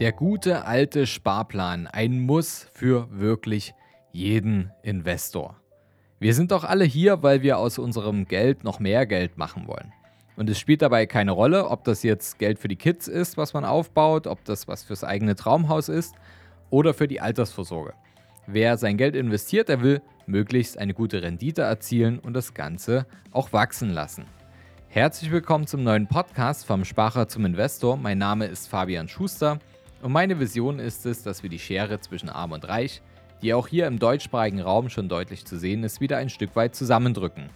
Der gute alte Sparplan, ein Muss für wirklich jeden Investor. Wir sind doch alle hier, weil wir aus unserem Geld noch mehr Geld machen wollen. Und es spielt dabei keine Rolle, ob das jetzt Geld für die Kids ist, was man aufbaut, ob das was fürs eigene Traumhaus ist oder für die Altersvorsorge. Wer sein Geld investiert, der will möglichst eine gute Rendite erzielen und das Ganze auch wachsen lassen. Herzlich willkommen zum neuen Podcast vom Sparer zum Investor. Mein Name ist Fabian Schuster und meine Vision ist es, dass wir die Schere zwischen Arm und Reich, die auch hier im deutschsprachigen Raum schon deutlich zu sehen ist, wieder ein Stück weit zusammendrücken.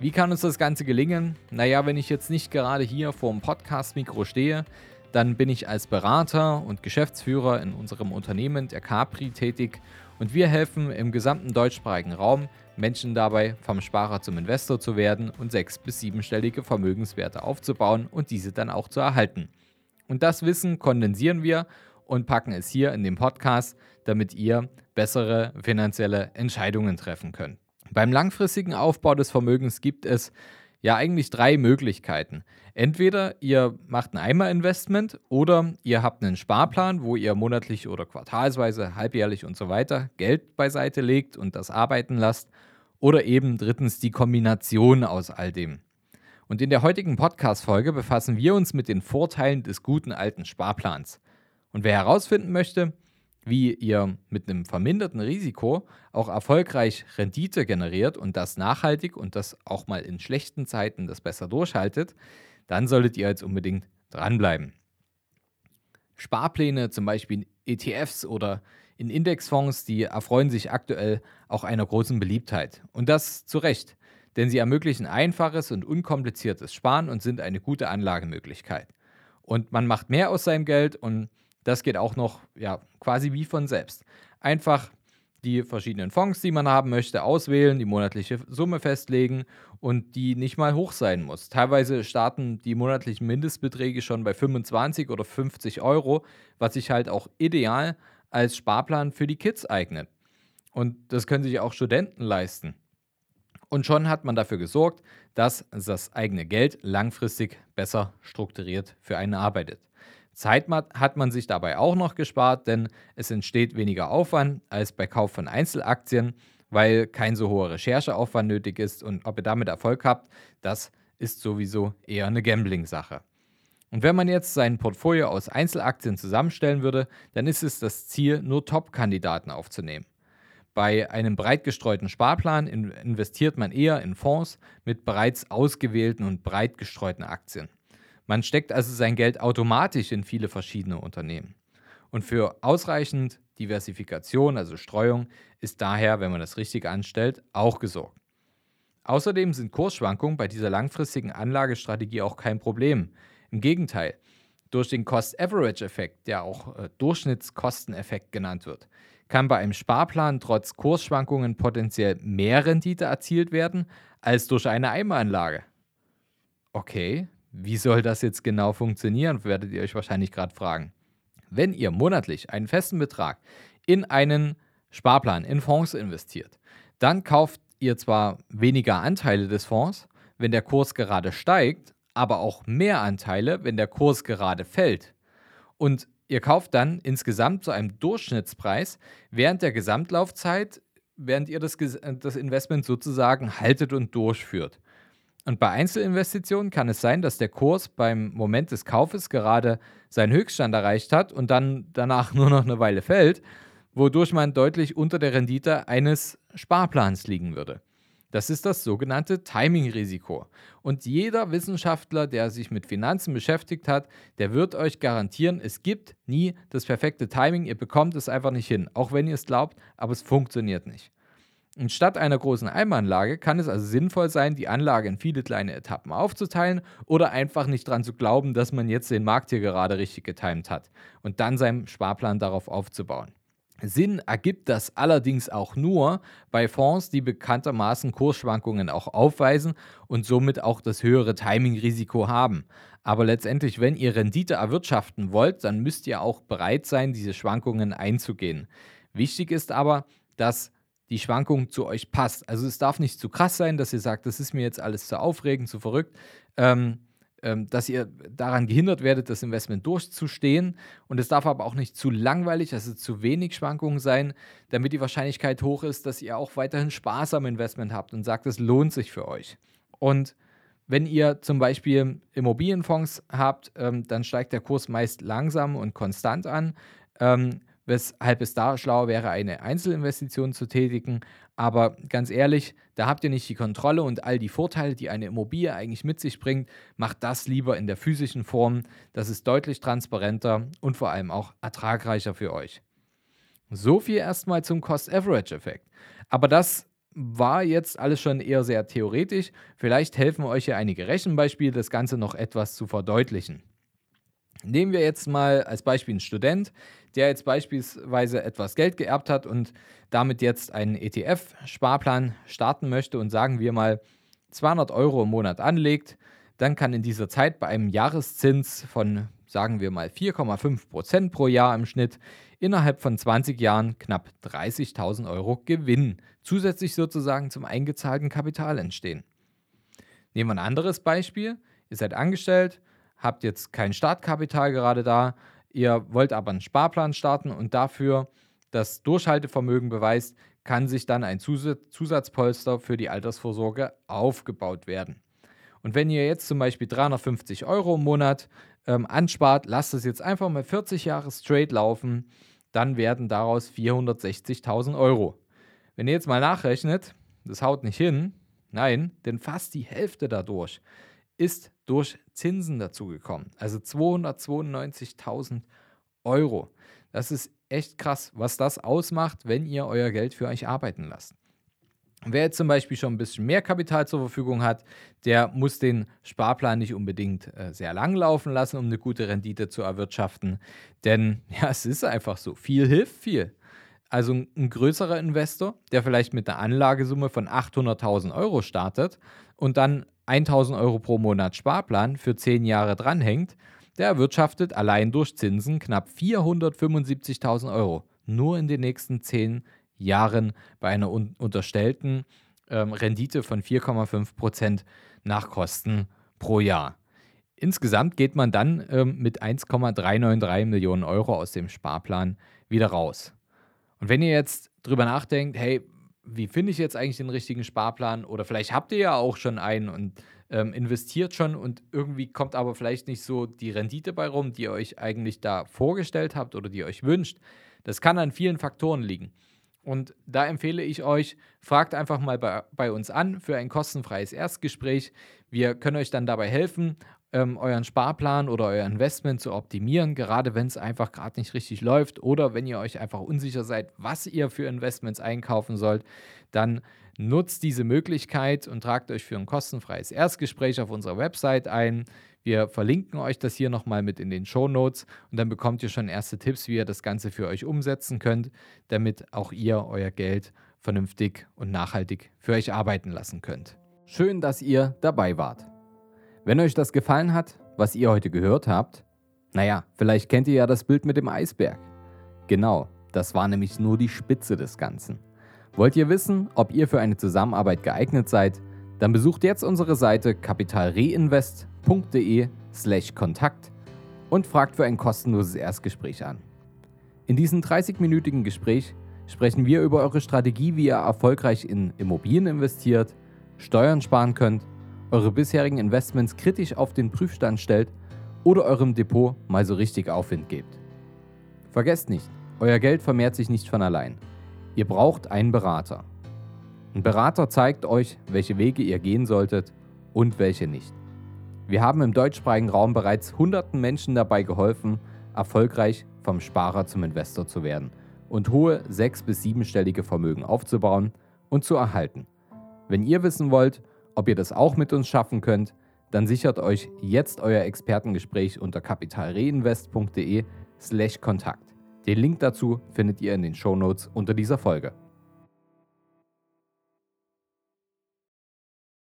Wie kann uns das Ganze gelingen? Naja, wenn ich jetzt nicht gerade hier vor dem Podcast-Mikro stehe, dann bin ich als Berater und Geschäftsführer in unserem Unternehmen, der Capri, tätig und wir helfen im gesamten deutschsprachigen Raum Menschen dabei, vom Sparer zum Investor zu werden und sechs- bis siebenstellige Vermögenswerte aufzubauen und diese dann auch zu erhalten. Und das Wissen kondensieren wir und packen es hier in den Podcast, damit ihr bessere finanzielle Entscheidungen treffen könnt. Beim langfristigen Aufbau des Vermögens gibt es ja eigentlich drei Möglichkeiten. Entweder ihr macht ein Einmalinvestment oder ihr habt einen Sparplan, wo ihr monatlich oder quartalsweise, halbjährlich und so weiter Geld beiseite legt und das arbeiten lasst. Oder eben drittens die Kombination aus all dem. Und in der heutigen Podcast-Folge befassen wir uns mit den Vorteilen des guten alten Sparplans. Und wer herausfinden möchte, wie ihr mit einem verminderten Risiko auch erfolgreich Rendite generiert und das nachhaltig und das auch mal in schlechten Zeiten das besser durchhaltet, dann solltet ihr jetzt unbedingt dranbleiben. Sparpläne, zum Beispiel in ETFs oder in Indexfonds, die erfreuen sich aktuell auch einer großen Beliebtheit. Und das zu Recht denn sie ermöglichen einfaches und unkompliziertes Sparen und sind eine gute Anlagemöglichkeit. Und man macht mehr aus seinem Geld und das geht auch noch ja, quasi wie von selbst. Einfach die verschiedenen Fonds, die man haben möchte, auswählen, die monatliche Summe festlegen und die nicht mal hoch sein muss. Teilweise starten die monatlichen Mindestbeträge schon bei 25 oder 50 Euro, was sich halt auch ideal als Sparplan für die Kids eignet. Und das können sich auch Studenten leisten. Und schon hat man dafür gesorgt, dass das eigene Geld langfristig besser strukturiert für einen arbeitet. Zeit hat man sich dabei auch noch gespart, denn es entsteht weniger Aufwand als bei Kauf von Einzelaktien, weil kein so hoher Rechercheaufwand nötig ist und ob ihr damit Erfolg habt, das ist sowieso eher eine Gambling-Sache. Und wenn man jetzt sein Portfolio aus Einzelaktien zusammenstellen würde, dann ist es das Ziel, nur Top-Kandidaten aufzunehmen. Bei einem breit gestreuten Sparplan investiert man eher in Fonds mit bereits ausgewählten und breit gestreuten Aktien. Man steckt also sein Geld automatisch in viele verschiedene Unternehmen. Und für ausreichend Diversifikation, also Streuung, ist daher, wenn man das richtig anstellt, auch gesorgt. Außerdem sind Kursschwankungen bei dieser langfristigen Anlagestrategie auch kein Problem. Im Gegenteil, durch den Cost-Average-Effekt, der auch äh, Durchschnittskosteneffekt genannt wird, kann bei einem Sparplan trotz Kursschwankungen potenziell mehr Rendite erzielt werden als durch eine Eimeranlage. Okay, wie soll das jetzt genau funktionieren, werdet ihr euch wahrscheinlich gerade fragen. Wenn ihr monatlich einen festen Betrag in einen Sparplan, in Fonds investiert, dann kauft ihr zwar weniger Anteile des Fonds, wenn der Kurs gerade steigt, aber auch mehr Anteile, wenn der Kurs gerade fällt. Und Ihr kauft dann insgesamt zu einem Durchschnittspreis während der Gesamtlaufzeit, während ihr das, das Investment sozusagen haltet und durchführt. Und bei Einzelinvestitionen kann es sein, dass der Kurs beim Moment des Kaufes gerade seinen Höchststand erreicht hat und dann danach nur noch eine Weile fällt, wodurch man deutlich unter der Rendite eines Sparplans liegen würde. Das ist das sogenannte Timing-Risiko. Und jeder Wissenschaftler, der sich mit Finanzen beschäftigt hat, der wird euch garantieren, es gibt nie das perfekte Timing. Ihr bekommt es einfach nicht hin, auch wenn ihr es glaubt, aber es funktioniert nicht. Und statt einer großen Eimanlage kann es also sinnvoll sein, die Anlage in viele kleine Etappen aufzuteilen oder einfach nicht dran zu glauben, dass man jetzt den Markt hier gerade richtig getimt hat und dann seinen Sparplan darauf aufzubauen. Sinn ergibt das allerdings auch nur bei Fonds, die bekanntermaßen Kursschwankungen auch aufweisen und somit auch das höhere Timing-Risiko haben. Aber letztendlich, wenn ihr Rendite erwirtschaften wollt, dann müsst ihr auch bereit sein, diese Schwankungen einzugehen. Wichtig ist aber, dass die Schwankung zu euch passt. Also es darf nicht zu krass sein, dass ihr sagt, das ist mir jetzt alles zu aufregend, zu verrückt. Ähm, dass ihr daran gehindert werdet, das Investment durchzustehen. Und es darf aber auch nicht zu langweilig, also zu wenig Schwankungen sein, damit die Wahrscheinlichkeit hoch ist, dass ihr auch weiterhin Spaß am Investment habt und sagt, es lohnt sich für euch. Und wenn ihr zum Beispiel Immobilienfonds habt, ähm, dann steigt der Kurs meist langsam und konstant an. Weshalb es da schlauer wäre, eine Einzelinvestition zu tätigen. Aber ganz ehrlich, da habt ihr nicht die Kontrolle und all die Vorteile, die eine Immobilie eigentlich mit sich bringt, macht das lieber in der physischen Form. Das ist deutlich transparenter und vor allem auch ertragreicher für euch. So viel erstmal zum Cost-Average-Effekt. Aber das war jetzt alles schon eher sehr theoretisch. Vielleicht helfen euch ja einige Rechenbeispiele, das Ganze noch etwas zu verdeutlichen. Nehmen wir jetzt mal als Beispiel einen Student, der jetzt beispielsweise etwas Geld geerbt hat und damit jetzt einen ETF-Sparplan starten möchte und sagen wir mal 200 Euro im Monat anlegt, dann kann in dieser Zeit bei einem Jahreszins von, sagen wir mal, 4,5 Prozent pro Jahr im Schnitt innerhalb von 20 Jahren knapp 30.000 Euro Gewinn zusätzlich sozusagen zum eingezahlten Kapital entstehen. Nehmen wir ein anderes Beispiel. Ihr seid angestellt, habt jetzt kein Startkapital gerade da, ihr wollt aber einen Sparplan starten und dafür das Durchhaltevermögen beweist, kann sich dann ein Zusatzpolster für die Altersvorsorge aufgebaut werden. Und wenn ihr jetzt zum Beispiel 350 Euro im Monat ähm, anspart, lasst es jetzt einfach mal 40 Jahre straight laufen, dann werden daraus 460.000 Euro. Wenn ihr jetzt mal nachrechnet, das haut nicht hin, nein, denn fast die Hälfte dadurch ist durch Zinsen dazugekommen. Also 292.000 Euro. Das ist echt krass, was das ausmacht, wenn ihr euer Geld für euch arbeiten lasst. Wer jetzt zum Beispiel schon ein bisschen mehr Kapital zur Verfügung hat, der muss den Sparplan nicht unbedingt äh, sehr lang laufen lassen, um eine gute Rendite zu erwirtschaften. Denn ja, es ist einfach so. Viel hilft viel. Also ein größerer Investor, der vielleicht mit einer Anlagesumme von 800.000 Euro startet und dann 1000 Euro pro Monat Sparplan für 10 Jahre dranhängt, der erwirtschaftet allein durch Zinsen knapp 475.000 Euro. Nur in den nächsten 10 Jahren bei einer un unterstellten ähm, Rendite von 4,5 Prozent nach Kosten pro Jahr. Insgesamt geht man dann ähm, mit 1,393 Millionen Euro aus dem Sparplan wieder raus. Und wenn ihr jetzt drüber nachdenkt, hey, wie finde ich jetzt eigentlich den richtigen Sparplan? Oder vielleicht habt ihr ja auch schon einen und ähm, investiert schon und irgendwie kommt aber vielleicht nicht so die Rendite bei rum, die ihr euch eigentlich da vorgestellt habt oder die ihr euch wünscht. Das kann an vielen Faktoren liegen. Und da empfehle ich euch, fragt einfach mal bei, bei uns an für ein kostenfreies Erstgespräch. Wir können euch dann dabei helfen, ähm, euren Sparplan oder euer Investment zu optimieren, gerade wenn es einfach gerade nicht richtig läuft oder wenn ihr euch einfach unsicher seid, was ihr für Investments einkaufen sollt, dann nutzt diese Möglichkeit und tragt euch für ein kostenfreies Erstgespräch auf unserer Website ein. Wir verlinken euch das hier nochmal mit in den Show Notes und dann bekommt ihr schon erste Tipps, wie ihr das Ganze für euch umsetzen könnt, damit auch ihr euer Geld vernünftig und nachhaltig für euch arbeiten lassen könnt. Schön, dass ihr dabei wart. Wenn euch das gefallen hat, was ihr heute gehört habt, naja, vielleicht kennt ihr ja das Bild mit dem Eisberg. Genau, das war nämlich nur die Spitze des Ganzen. Wollt ihr wissen, ob ihr für eine Zusammenarbeit geeignet seid? Dann besucht jetzt unsere Seite kapitalreinvest.de/slash Kontakt und fragt für ein kostenloses Erstgespräch an. In diesem 30-minütigen Gespräch sprechen wir über eure Strategie, wie ihr erfolgreich in Immobilien investiert, Steuern sparen könnt eure bisherigen Investments kritisch auf den Prüfstand stellt oder eurem Depot mal so richtig Aufwind gebt. Vergesst nicht, euer Geld vermehrt sich nicht von allein. Ihr braucht einen Berater. Ein Berater zeigt euch, welche Wege ihr gehen solltet und welche nicht. Wir haben im deutschsprachigen Raum bereits hunderten Menschen dabei geholfen, erfolgreich vom Sparer zum Investor zu werden und hohe sechs- bis siebenstellige Vermögen aufzubauen und zu erhalten. Wenn ihr wissen wollt, ob ihr das auch mit uns schaffen könnt, dann sichert euch jetzt euer Expertengespräch unter kapitalreinvest.de/kontakt. Den Link dazu findet ihr in den Shownotes unter dieser Folge.